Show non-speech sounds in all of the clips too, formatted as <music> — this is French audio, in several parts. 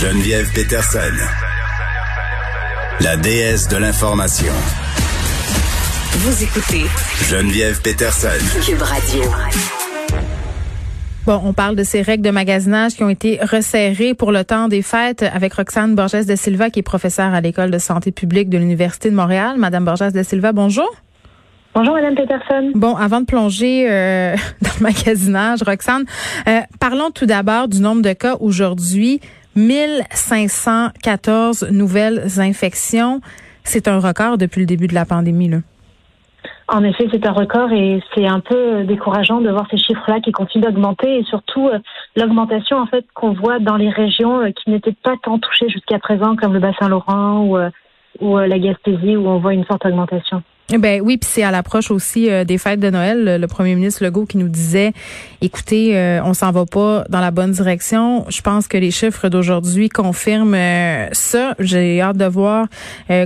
Geneviève Peterson, la déesse de l'information. Vous écoutez Geneviève Peterson. Cube Radio. Bon, on parle de ces règles de magasinage qui ont été resserrées pour le temps des fêtes avec Roxane Borges de Silva, qui est professeure à l'École de santé publique de l'Université de Montréal. Madame Borges de Silva, bonjour. Bonjour, Madame Peterson. Bon, avant de plonger euh, <laughs> dans le magasinage, Roxane, euh, parlons tout d'abord du nombre de cas aujourd'hui. 1514 nouvelles infections. C'est un record depuis le début de la pandémie. Là. En effet, c'est un record et c'est un peu décourageant de voir ces chiffres-là qui continuent d'augmenter et surtout euh, l'augmentation en fait qu'on voit dans les régions euh, qui n'étaient pas tant touchées jusqu'à présent comme le bassin Laurent ou, euh, ou la Gaspésie où on voit une forte augmentation. Ben oui, puis c'est à l'approche aussi euh, des fêtes de Noël. Le premier ministre Legault qui nous disait, écoutez, euh, on s'en va pas dans la bonne direction. Je pense que les chiffres d'aujourd'hui confirment euh, ça. J'ai hâte de voir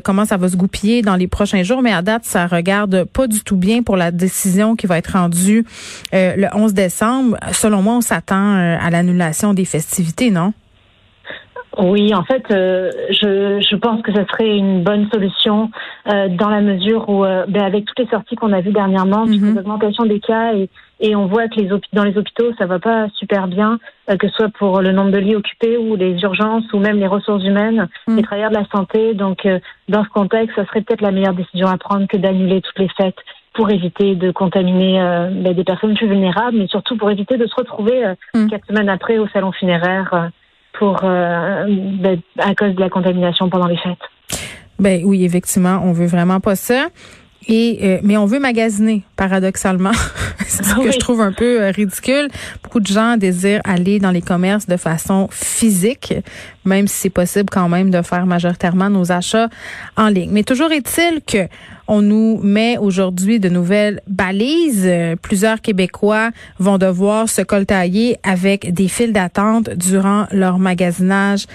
comment ça va se goupiller dans les prochains jours, mais à date, ça regarde pas du tout bien pour la décision qui va être rendue le 11 décembre. Selon moi, on s'attend à l'annulation des festivités, non? Oui, en fait, euh, je, je pense que ce serait une bonne solution euh, dans la mesure où, euh, ben, avec toutes les sorties qu'on a vues dernièrement, mm l'augmentation des cas et, et on voit que les dans les hôpitaux, ça va pas super bien, que ce soit pour le nombre de lits occupés ou les urgences ou même les ressources humaines, les travailleurs de la santé. Donc, dans ce contexte, ça serait peut-être la meilleure décision à prendre que d'annuler toutes les fêtes pour éviter de contaminer ben, des personnes plus vulnérables, mais surtout pour éviter de se retrouver mm. quatre semaines après au salon funéraire euh, ben, à cause de la contamination pendant les fêtes. Ben oui, effectivement, on veut vraiment pas ça. Et euh, mais on veut magasiner, paradoxalement. <laughs> c'est ce que je trouve un peu euh, ridicule. Beaucoup de gens désirent aller dans les commerces de façon physique, même si c'est possible quand même de faire majoritairement nos achats en ligne. Mais toujours est-il que on nous met aujourd'hui de nouvelles balises. Plusieurs Québécois vont devoir se coltailler avec des files d'attente durant leur magasinage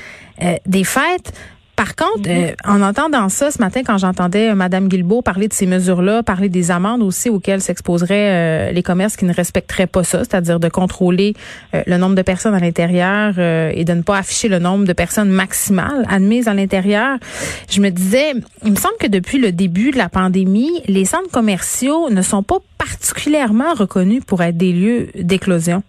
euh, des fêtes. Par contre, mhm. euh, en entendant ça ce matin, quand j'entendais Mme Guilbeault parler de ces mesures-là, parler des amendes aussi auxquelles s'exposeraient euh, les commerces qui ne respecteraient pas ça, c'est-à-dire de contrôler euh, le nombre de personnes à l'intérieur et de ne pas afficher le nombre de personnes maximales admises à l'intérieur, je me disais, il me semble que depuis le début de la pandémie, les centres commerciaux ne sont pas particulièrement reconnus pour être des lieux d'éclosion.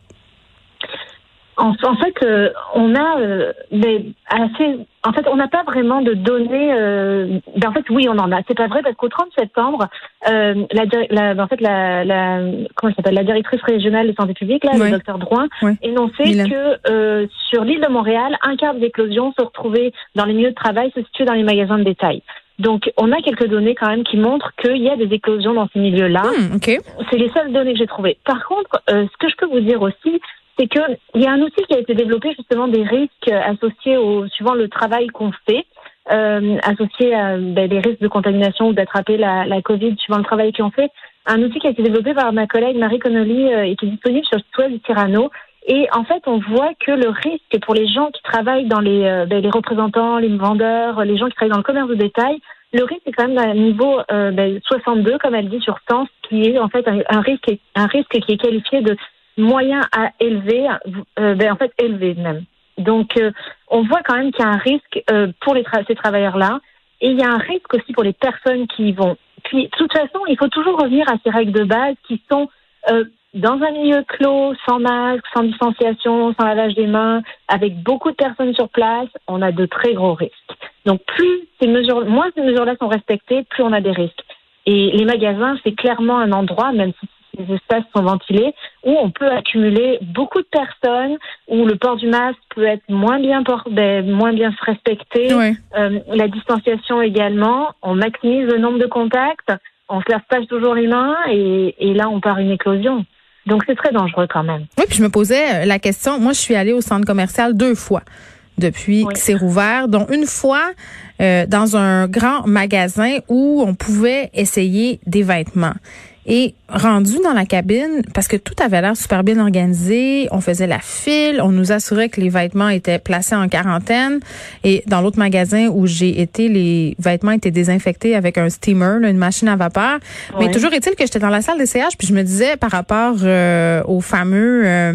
En, fait, euh, on a euh, des assez. En fait, on n'a pas vraiment de données. Euh, ben, en fait, oui, on en a. C'est pas vrai parce qu'au 30 septembre, la, la, en fait, la, la comment s'appelle la directrice régionale de santé publique, là, le docteur Drouin, énonçait que sur l'île de Montréal, un quart des éclosions se retrouvaient dans les milieux de travail, se situaient dans les magasins de détail. Donc, on a quelques données quand même qui montrent qu'il y a des éclosions dans ces milieux-là. Hmm, c'est les seules données que j'ai trouvées. Par contre, ce que je peux vous dire aussi, c'est qu'il y a un outil qui a été développé justement des risques associés au suivant le travail qu'on fait, euh, associés à ben, des risques de contamination ou d'attraper la, la Covid suivant le travail qu'on fait. Un outil qui a été développé par ma collègue Marie Connolly euh, et qui est disponible sur le site Tirano. Et en fait, on voit que le risque pour les gens qui travaillent dans les, euh, ben, les représentants, les vendeurs, les gens qui travaillent dans le commerce de détail, le risque est quand même à un niveau euh, ben, 62, comme elle dit, sur 100, qui est en fait un, risque, un risque qui est qualifié de moyen à élever, euh, ben, en fait élevé même. Donc, euh, on voit quand même qu'il y a un risque euh, pour les ces travailleurs-là, et il y a un risque aussi pour les personnes qui y vont. Puis, de toute façon, il faut toujours revenir à ces règles de base qui sont dans un milieu clos, sans masque, sans distanciation, sans lavage des mains, avec beaucoup de personnes sur place, on a de très gros risques. Donc, plus ces mesures, moins ces mesures-là sont respectées, plus on a des risques. Et les magasins, c'est clairement un endroit, même si les espaces sont ventilés, où on peut accumuler beaucoup de personnes, où le port du masque peut être moins bien ben, moins bien respecté, euh, la distanciation également, on maximise le nombre de contacts, on se lave pas toujours les mains et, et là on part une éclosion. Donc c'est très dangereux quand même. Oui, puis je me posais euh, la question, moi je suis allée au centre commercial deux fois depuis que c'est rouvert, dont une fois euh, dans un grand magasin où on pouvait essayer des vêtements. Et rendu dans la cabine, parce que tout avait l'air super bien organisé, on faisait la file, on nous assurait que les vêtements étaient placés en quarantaine. Et dans l'autre magasin où j'ai été, les vêtements étaient désinfectés avec un steamer, une machine à vapeur. Mais toujours est-il que j'étais dans la salle d'essayage, puis je me disais par rapport euh, aux fameux, euh,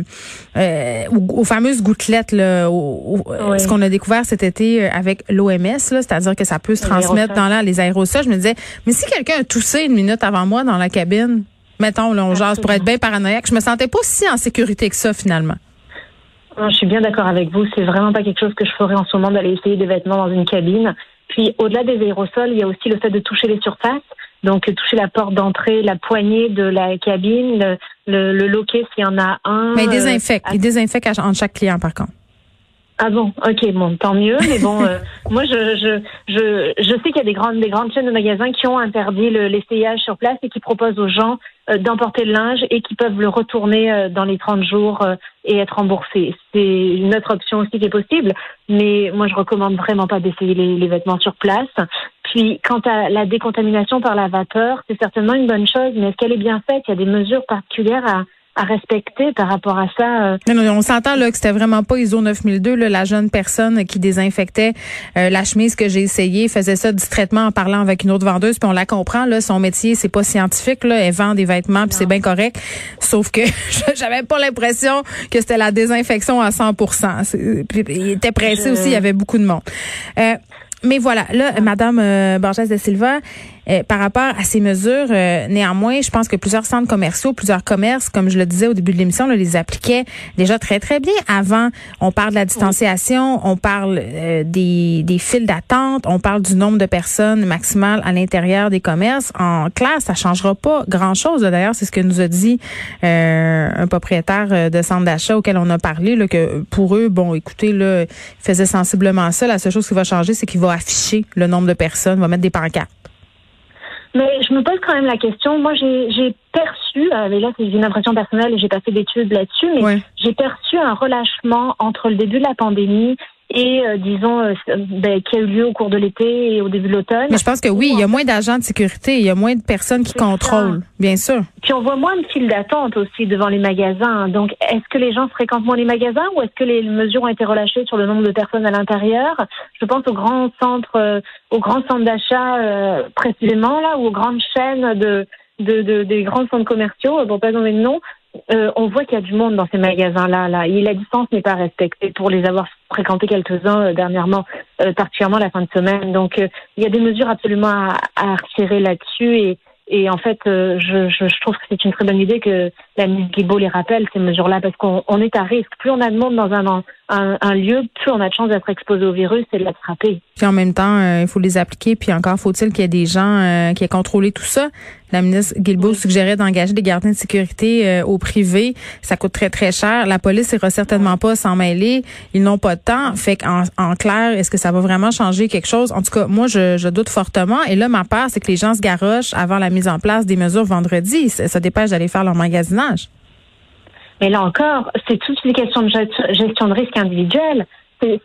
euh, aux, fameuses gouttelettes, là, ce qu'on a découvert cet été avec l'OMS, c'est-à-dire que ça peut se transmettre dans l'air, les aérosols. Je me disais, mais si quelqu'un a toussé une minute avant moi dans la cabine, mettons, là, on jase pour être bien paranoïaque, je me sentais pas si en sécurité que ça, finalement. Je suis bien d'accord avec vous. C'est vraiment pas quelque chose que je ferais en ce moment d'aller essayer des vêtements dans une cabine. Puis, au-delà des aérosols, il y a aussi le fait de toucher les surfaces. Donc, toucher la porte d'entrée, la poignée de la cabine, le, le, loquet s'il y en a un. Mais il désinfecte. il désinfecte en chaque client, par contre. Ah bon, ok, bon, tant mieux. Mais bon, euh, <laughs> moi, je, je, je, je sais qu'il y a des grandes, des grandes chaînes de magasins qui ont interdit l'essayage sur place et qui proposent aux gens euh, d'emporter le linge et qui peuvent le retourner euh, dans les 30 jours et être remboursé. C'est une autre option aussi qui est possible. Mais moi, je recommande vraiment pas d'essayer les, les vêtements sur place. Puis, quant à la décontamination par la vapeur, c'est certainement une bonne chose, mais est-ce qu'elle est bien faite? Il y a des mesures particulières à à respecter par rapport à ça. Euh. Non, non, on s'entend là que c'était vraiment pas ISO 9002 là, la jeune personne qui désinfectait euh, la chemise que j'ai essayé faisait ça distraitement en parlant avec une autre vendeuse puis on la comprend là son métier c'est pas scientifique là elle vend des vêtements puis c'est bien correct sauf que <laughs> j'avais pas l'impression que c'était la désinfection à 100%. Puis, il était pressé aussi il y avait beaucoup de monde. Euh, mais voilà, là, Madame euh, Borges de Silva, euh, par rapport à ces mesures, euh, néanmoins, je pense que plusieurs centres commerciaux, plusieurs commerces, comme je le disais au début de l'émission, les appliquaient déjà très, très bien. Avant, on parle de la distanciation, on parle des, des files d'attente, on parle du nombre de personnes maximales à l'intérieur des commerces. En classe, ça changera pas grand-chose. D'ailleurs, c'est ce que nous a dit un propriétaire de centre d'achat auquel on a parlé, là, que pour eux, bon, écoutez, là, ils faisaient sensiblement ça. La seule chose qui va changer, c'est qu'il va afficher le nombre de personnes, va mettre des pancartes. Mais je me pose quand même la question. Moi, j'ai perçu, euh, et là c'est une impression personnelle et j'ai passé d'études là-dessus, mais j'ai perçu un relâchement entre le début de la pandémie et euh, disons euh, ben, qui a eu lieu au cours de l'été et au début de l'automne. Mais je pense que oui, il y a moins d'agents de sécurité, il y a moins de personnes qui contrôlent, bien sûr. Puis on voit moins de files d'attente aussi devant les magasins. Donc est-ce que les gens fréquentent moins les magasins ou est-ce que les mesures ont été relâchées sur le nombre de personnes à l'intérieur? Je pense aux grands centres, euh, aux grands centres d'achat précisément là, ou aux grandes chaînes de de, des grands centres commerciaux, pour pas donner de nom, euh, on voit qu'il y a du monde dans ces magasins-là. Là. Et la distance n'est pas respectée pour les avoir fréquentés quelques-uns euh, dernièrement, euh, particulièrement la fin de semaine. Donc, il y a des mesures absolument à, à retirer là-dessus. Et, et en fait, je, je, je, trouve que c'est une très bonne idée que la ministre Guilbault les rappelle, ces mesures-là, parce qu'on on est à risque. Plus on a de monde dans un, un, un, lieu, plus on a de chances d'être exposé au virus et de l'attraper. Puis en même temps, il faut les appliquer. Puis encore faut-il qu'il y ait des gens qui aient contrôlé tout ça. La ministre Guilbeault suggérait d'engager des gardiens de sécurité euh, au privé. Ça coûte très, très cher. La police ira certainement pas s'en mêler. Ils n'ont pas de temps. Fait qu'en en clair, est-ce que ça va vraiment changer quelque chose? En tout cas, moi, je, je doute fortement. Et là, ma peur, c'est que les gens se garochent avant la mise en place des mesures vendredi. Ça, ça dépêche d'aller faire leur magasinage. Mais là encore, c'est toute une question de gestion de risque individuel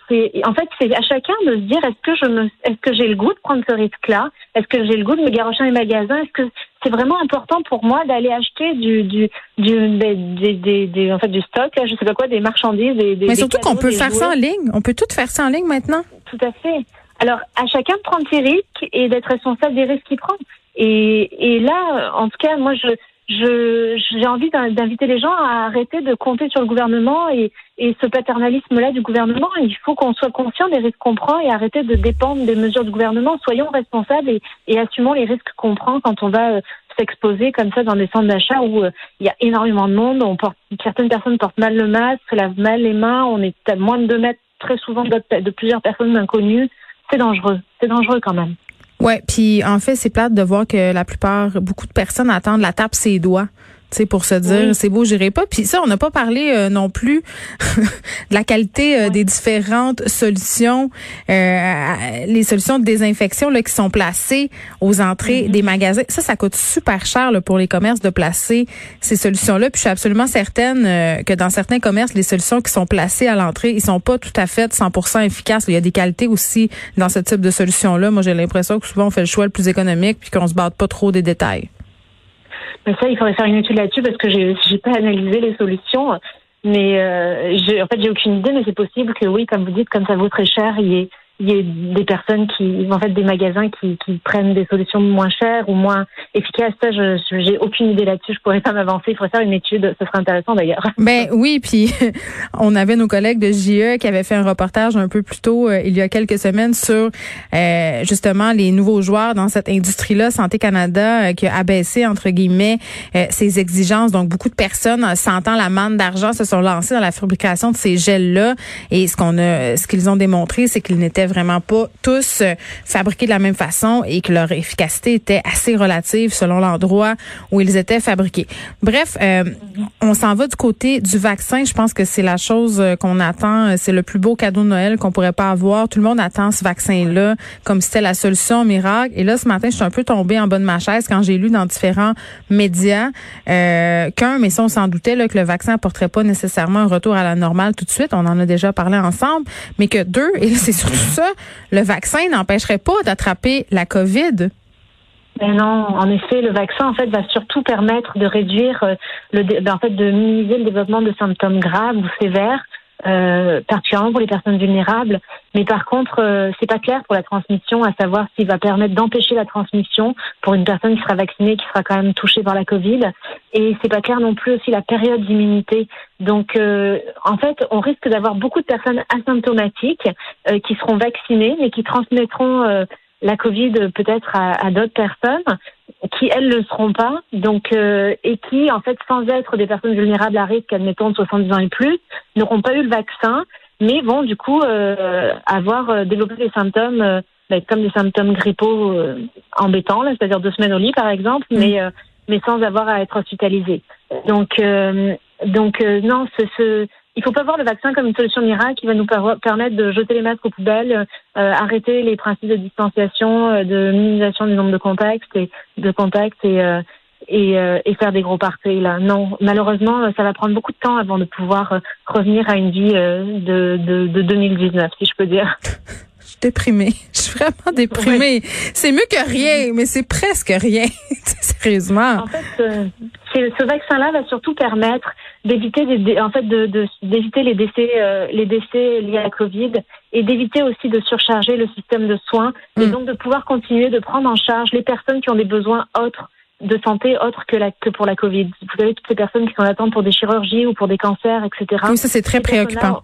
c'est, en fait, c'est à chacun de se dire est-ce que je me, est-ce que j'ai le goût de prendre ce risque-là? Est-ce que j'ai le goût de me garocher dans les magasins Est-ce que c'est vraiment important pour moi d'aller acheter du, du, du, des, des, des, en fait, du stock, je sais pas quoi, des marchandises, des, Mais surtout qu'on peut faire ça en ligne. On peut tout faire ça en ligne maintenant. Tout à fait. Alors, à chacun de prendre ses risques et d'être responsable des risques qu'il prend. Et, et là, en tout cas, moi, je j'ai envie d'inviter les gens à arrêter de compter sur le gouvernement et, et ce paternalisme-là du gouvernement. Il faut qu'on soit conscient des risques qu'on prend et arrêter de dépendre des mesures du gouvernement. Soyons responsables et, et assumons les risques qu'on prend quand on va euh, s'exposer comme ça dans des centres d'achat où euh, il y a énormément de monde. On porte, certaines personnes portent mal le masque, lavent mal les mains. On est à moins de deux mètres très souvent de, de plusieurs personnes inconnues. C'est dangereux. C'est dangereux quand même. Ouais, puis en fait, c'est plate de voir que la plupart, beaucoup de personnes attendent la tape ses doigts sais, pour se dire c'est beau, j'irai pas. Puis ça, on n'a pas parlé euh, non plus <laughs> de la qualité euh, des différentes solutions, euh, les solutions de désinfection là, qui sont placées aux entrées mm-hmm. des magasins. Ça, ça coûte super cher là, pour les commerces de placer ces solutions-là. Puis je suis absolument certaine que dans certains commerces, les solutions qui sont placées à l'entrée, ils sont pas tout à fait 100% efficaces. Il y a des qualités aussi dans ce type de solution-là. Moi, j'ai l'impression que souvent on fait le choix le plus économique puis qu'on se bat pas trop des détails. Mais ça, il faudrait faire une étude là-dessus parce que j'ai pas analysé les solutions. Mais euh, en fait, j'ai aucune idée, mais c'est possible que oui, comme vous dites, comme ça vaut très cher, il y ait il y a des personnes qui, en fait, des magasins qui, qui prennent des solutions moins chères ou moins efficaces. Ça, je j'ai aucune idée là-dessus. Je pourrais pas m'avancer. Il faudrait faire une étude. Ce serait intéressant d'ailleurs. <laughs> Ben oui, puis <laughs> on avait nos collègues de JE qui avaient fait un reportage un peu plus tôt euh, il y a quelques semaines sur euh, justement les nouveaux joueurs dans cette industrie-là. Santé Canada euh, qui a abaissé entre guillemets ses exigences. Donc beaucoup de personnes sentant la manne d'argent se sont lancées dans la fabrication de ces gels-là. Et ce qu'on a, ce qu'ils ont démontré, c'est qu'ils n'étaient vraiment pas tous euh, fabriqués de la même façon et que leur efficacité était assez relative selon l'endroit où ils étaient fabriqués. Bref, euh, on s'en va du côté du vaccin. Je pense que c'est la chose euh, qu'on attend. C'est le plus beau cadeau de Noël qu'on pourrait pas avoir. Tout le monde attend ce vaccin-là comme si c'était la solution miracle. Et là, ce matin, je suis un peu tombée en bas de ma chaise quand j'ai lu dans différents médias qu'un, mais ça, on s'en doutait, là, que le vaccin apporterait pas nécessairement un retour à la normale tout de suite. On en a déjà parlé ensemble. Mais que deux, <laughs> et c'est surtout le vaccin n'empêcherait pas d'attraper la COVID. Ben non, en effet, le vaccin en fait va surtout permettre de réduire euh, le, ben, en fait de minimiser le développement de symptômes graves ou sévères euh, particulièrement pour les personnes vulnérables. Mais par contre, euh, c'est pas clair pour la transmission, à savoir s'il va permettre d'empêcher la transmission pour une personne qui sera vaccinée, qui sera quand même touchée par la Covid. Et c'est pas clair non plus aussi la période d'immunité. Donc, euh, en fait, on risque d'avoir beaucoup de personnes asymptomatiques euh, qui seront vaccinées, mais qui transmettront la Covid peut-être à, à d'autres personnes qui elles le seront pas, donc euh, et qui en fait sans être des personnes vulnérables à risque, admettons de 70 ans et plus, n'auront pas eu le vaccin, mais vont du coup euh, avoir euh, développé des symptômes ben, comme des symptômes grippaux embêtants, c'est-à-dire deux semaines au lit par exemple, mmh. mais mais sans avoir à être hospitalisé. Donc donc non, ce, ce il faut pas voir le vaccin comme une solution miracle qui va nous permettre de jeter les masques aux poubelles, euh, arrêter les principes de distanciation, euh, de minimisation du nombre de contacts et de contacts et euh, et, et, faire des gros parties là. Non, malheureusement, ça va prendre beaucoup de temps avant de pouvoir revenir à une vie de, de, de 2019, si je peux dire. <laughs> Je suis déprimée. <laughs> Je suis vraiment déprimée. C'est mieux que rien, mais c'est presque rien. <laughs> Sérieusement. En fait, ce vaccin-là va surtout permettre d'éviter en fait d'éviter les décès euh, les décès liés à la Covid et d'éviter aussi de surcharger le système de soins et mm. donc de pouvoir continuer de prendre en charge les personnes qui ont des besoins autres de santé autres que la que pour la Covid. Vous savez toutes ces personnes qui sont en attente pour des chirurgies ou pour des cancers, etc. Oui, ça c'est très préoccupant.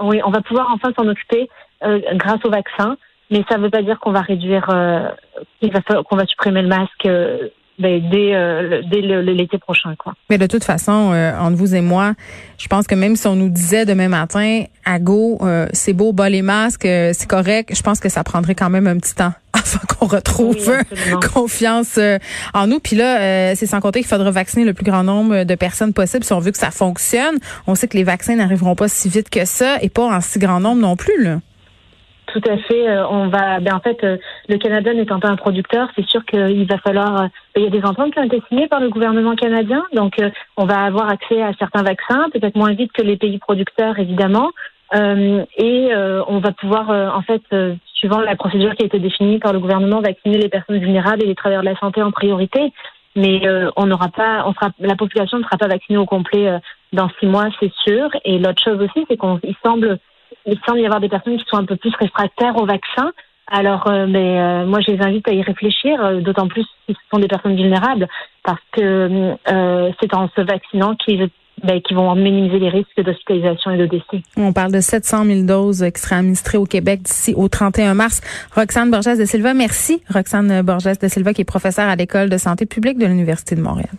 Oui, on va pouvoir enfin s'en occuper euh, grâce au vaccin, mais ça ne veut pas dire qu'on va réduire, euh, qu'on va supprimer le masque ben, dès, euh, dès l'été prochain. Quoi. Mais de toute façon, euh, entre vous et moi, je pense que même si on nous disait demain matin, à go, euh, c'est beau, bas les masques, euh, c'est correct, je pense que ça prendrait quand même un petit temps <laughs> afin qu'on retrouve <laughs> confiance en nous. Puis là, c'est sans compter qu'il faudra vacciner le plus grand nombre de personnes possible si on veut que ça fonctionne. On sait que les vaccins n'arriveront pas si vite que ça et pas en si grand nombre non plus. Là. Tout à fait. Euh, on va, ben en fait, euh, le Canada n'étant pas un producteur, c'est sûr qu'il va falloir. Euh, il y a des ententes qui ont été signées par le gouvernement canadien, donc on va avoir accès à certains vaccins, peut-être moins vite que les pays producteurs, évidemment, et on va pouvoir, en fait, suivant la procédure qui a été définie par le gouvernement, vacciner les personnes vulnérables et les travailleurs de la santé en priorité. Mais on n'aura pas, on sera, la population ne sera pas vaccinée au complet dans six mois, c'est sûr. Et l'autre chose aussi, c'est qu'il semble il semble y avoir des personnes qui sont un peu plus réfractaires au vaccin. Alors, euh, mais euh, moi, je les invite à y réfléchir, euh, d'autant plus si ce sont des personnes vulnérables, parce que c'est en se vaccinant qu'ils ben, qui vont minimiser les risques d'hospitalisation et de décès. On parle de 700 000 doses qui seraient administrées au Québec d'ici au 31 mars. Roxane Borges de Silva, merci. Roxane Borges de Silva, qui est professeure à l'École de santé publique de l'Université de Montréal.